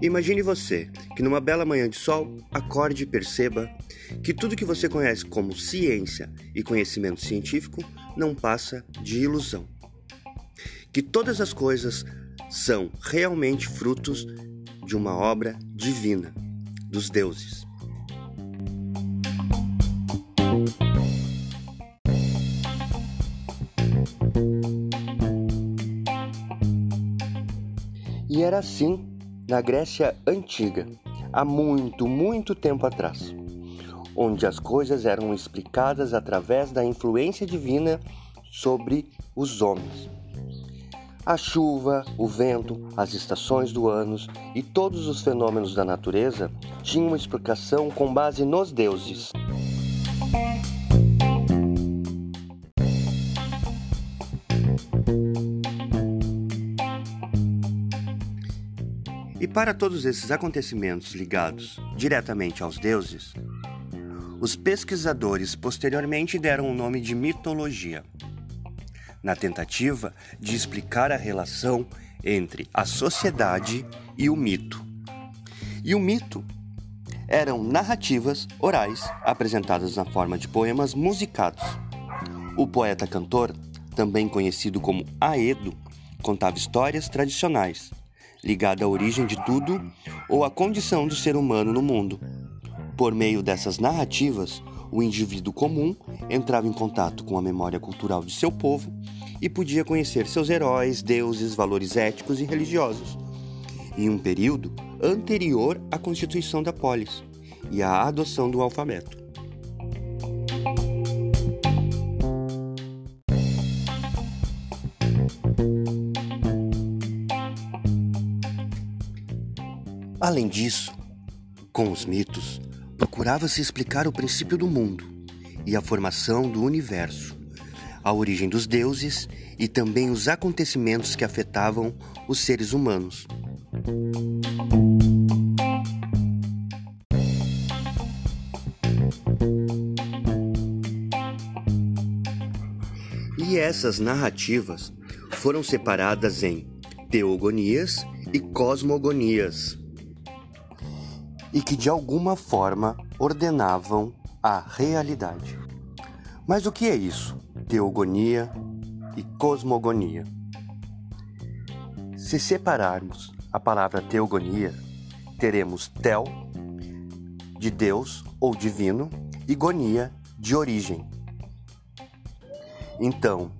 Imagine você que numa bela manhã de sol acorde e perceba que tudo que você conhece como ciência e conhecimento científico não passa de ilusão. Que todas as coisas são realmente frutos de uma obra divina dos deuses. Era assim na Grécia Antiga, há muito, muito tempo atrás, onde as coisas eram explicadas através da influência divina sobre os homens. A chuva, o vento, as estações do ano e todos os fenômenos da natureza tinham uma explicação com base nos deuses. E para todos esses acontecimentos ligados diretamente aos deuses, os pesquisadores posteriormente deram o nome de mitologia, na tentativa de explicar a relação entre a sociedade e o mito. E o mito eram narrativas orais apresentadas na forma de poemas musicados. O poeta-cantor, também conhecido como Aedo, contava histórias tradicionais ligada à origem de tudo ou à condição do ser humano no mundo. Por meio dessas narrativas, o indivíduo comum entrava em contato com a memória cultural de seu povo e podia conhecer seus heróis, deuses, valores éticos e religiosos, em um período anterior à constituição da polis e à adoção do alfabeto. Além disso, com os mitos, procurava-se explicar o princípio do mundo e a formação do universo, a origem dos deuses e também os acontecimentos que afetavam os seres humanos. E essas narrativas foram separadas em teogonias e cosmogonias e que de alguma forma ordenavam a realidade. Mas o que é isso? Teogonia e cosmogonia. Se separarmos a palavra teogonia, teremos tel, de Deus ou divino, e gonia, de origem. Então,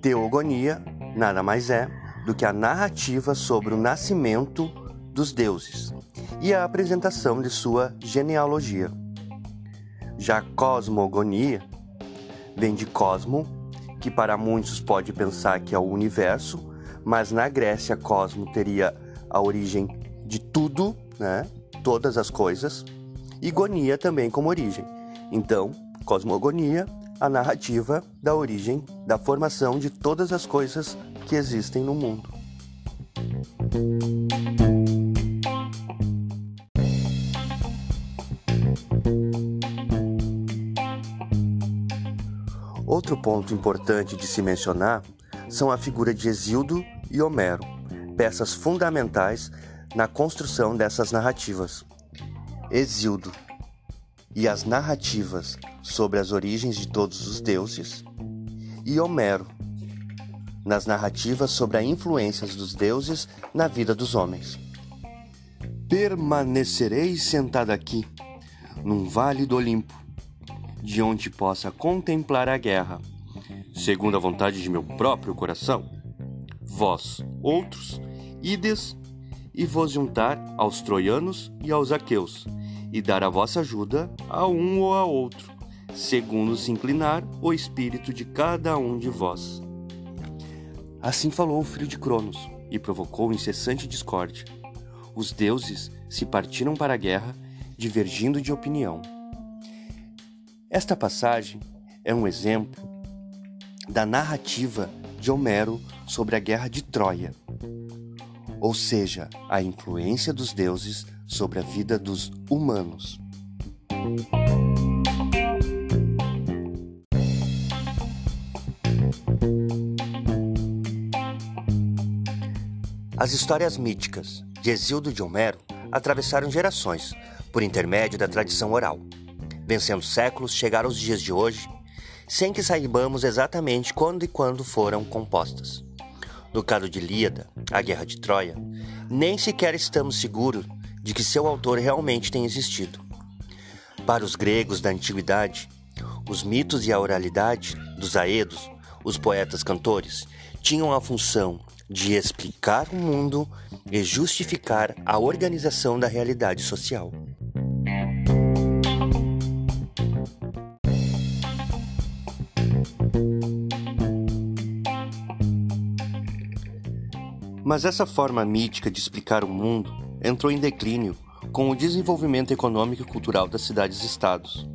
teogonia nada mais é do que a narrativa sobre o nascimento dos deuses, e a apresentação de sua genealogia. Já cosmogonia vem de cosmo, que para muitos pode pensar que é o universo, mas na Grécia cosmo teria a origem de tudo, né? Todas as coisas, e gonia também como origem. Então, cosmogonia, a narrativa da origem, da formação de todas as coisas que existem no mundo. Outro ponto importante de se mencionar são a figura de Exildo e Homero, peças fundamentais na construção dessas narrativas. Exildo e as narrativas sobre as origens de todos os deuses, e Homero nas narrativas sobre as influências dos deuses na vida dos homens. Permanecerei sentado aqui, num vale do Olimpo, de onde possa contemplar a guerra, segundo a vontade de meu próprio coração. Vós, outros, ides e vos juntar aos troianos e aos aqueus, e dar a vossa ajuda a um ou a outro, segundo se inclinar o espírito de cada um de vós. Assim falou o filho de Cronos, e provocou incessante discórdia. Os deuses se partiram para a guerra, divergindo de opinião. Esta passagem é um exemplo da narrativa de Homero sobre a guerra de Troia, ou seja, a influência dos deuses sobre a vida dos humanos. As histórias míticas de Exildo de Homero atravessaram gerações por intermédio da tradição oral. Vencendo séculos, chegaram os dias de hoje sem que saibamos exatamente quando e quando foram compostas. No caso de Líada, a Guerra de Troia, nem sequer estamos seguros de que seu autor realmente tenha existido. Para os gregos da antiguidade, os mitos e a oralidade dos aedos, os poetas cantores, tinham a função de explicar o mundo e justificar a organização da realidade social. Mas essa forma mítica de explicar o mundo entrou em declínio com o desenvolvimento econômico e cultural das cidades-estados.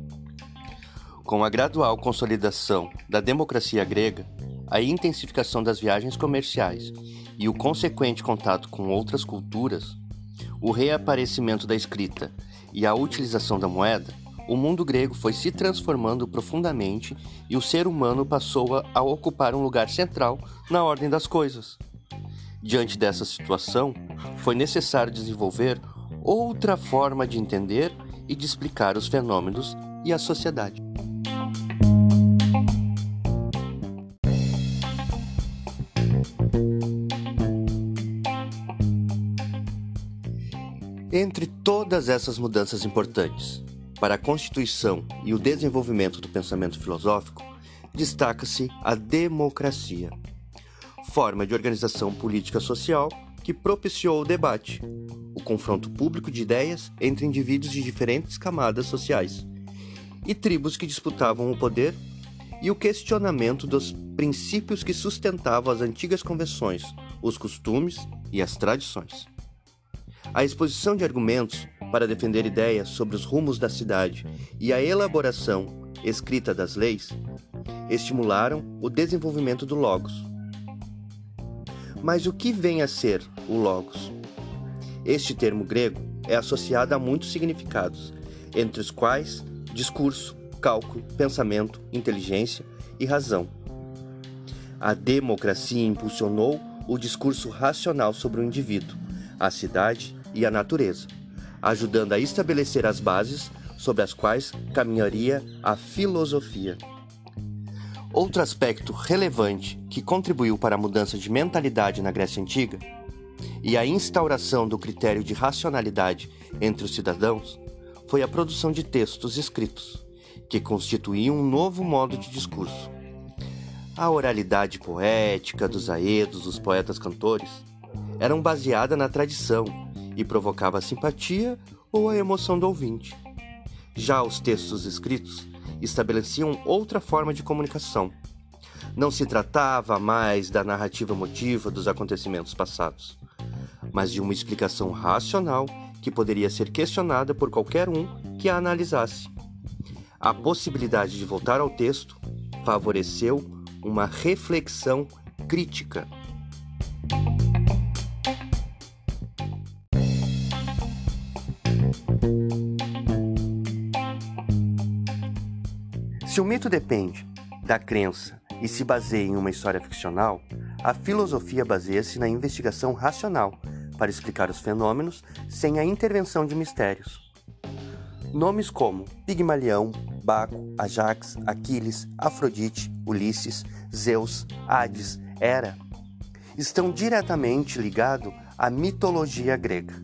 Com a gradual consolidação da democracia grega, a intensificação das viagens comerciais e o consequente contato com outras culturas, o reaparecimento da escrita e a utilização da moeda, o mundo grego foi se transformando profundamente e o ser humano passou a, ocupar um lugar central na ordem das coisas. Diante dessa situação, foi necessário desenvolver outra forma de entender e de explicar os fenômenos e a sociedade. Entre todas essas mudanças importantes para a constituição e o desenvolvimento do pensamento filosófico, destaca-se a democracia, forma de organização política social que propiciou o debate, o confronto público de ideias entre indivíduos de diferentes camadas sociais e tribos que disputavam o poder e o questionamento dos princípios que sustentavam as antigas convenções, os costumes e as tradições. A exposição de argumentos para defender ideias sobre os rumos da cidade e a elaboração escrita das leis estimularam o desenvolvimento do Logos. Mas o que vem a ser o Logos? Este termo grego é associado a muitos significados, entre os quais discurso, cálculo, pensamento, inteligência e razão. A democracia impulsionou o discurso racional sobre o indivíduo, a cidade e a natureza, ajudando a estabelecer as bases sobre as quais caminharia a filosofia. Outro aspecto relevante que contribuiu para a mudança de mentalidade na Grécia Antiga e a instauração do critério de racionalidade entre os cidadãos foi a produção de textos escritos, que constituíam um novo modo de discurso. A oralidade poética dos aedos, dos poetas cantores, eram baseada na tradição e provocava a simpatia ou a emoção do ouvinte. Já os textos escritos estabeleciam outra forma de comunicação. Não se tratava mais da narrativa emotiva dos acontecimentos passados, mas de uma explicação racional que poderia ser questionada por qualquer um que a analisasse. A possibilidade de voltar ao texto favoreceu uma reflexão crítica Se o mito depende da crença e se baseia em uma história ficcional, a filosofia baseia-se na investigação racional para explicar os fenômenos sem a intervenção de mistérios. Nomes como Pigmalião, Baco, Ajax, Aquiles, Afrodite, Ulisses, Zeus, Hades, Hera estão diretamente ligados à mitologia grega.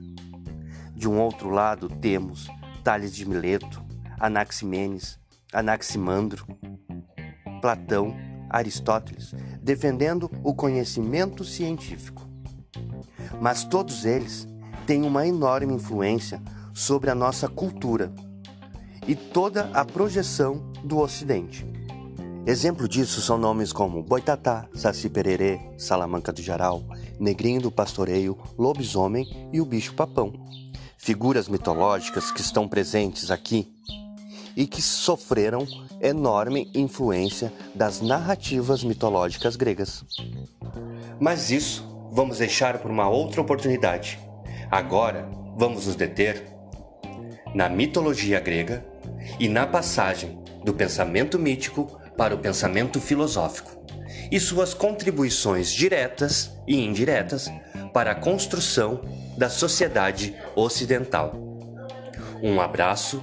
De um outro lado, temos Tales de Mileto, Anaximenes, Anaximandro, Platão, Aristóteles, defendendo o conhecimento científico. Mas todos eles têm uma enorme influência sobre a nossa cultura e toda a projeção do Ocidente. Exemplo disso são nomes como Boitatá, Saci Pererê, Salamanca do Jaral, Negrinho do Pastoreio, Lobisomem e o Bicho-Papão. Figuras mitológicas que estão presentes aqui e que sofreram enorme influência das narrativas mitológicas gregas. Mas isso vamos deixar por uma outra oportunidade. Agora vamos nos deter na mitologia grega e na passagem do pensamento mítico para o pensamento filosófico. e suas contribuições diretas e indiretas para a construção da sociedade ocidental. Um abraço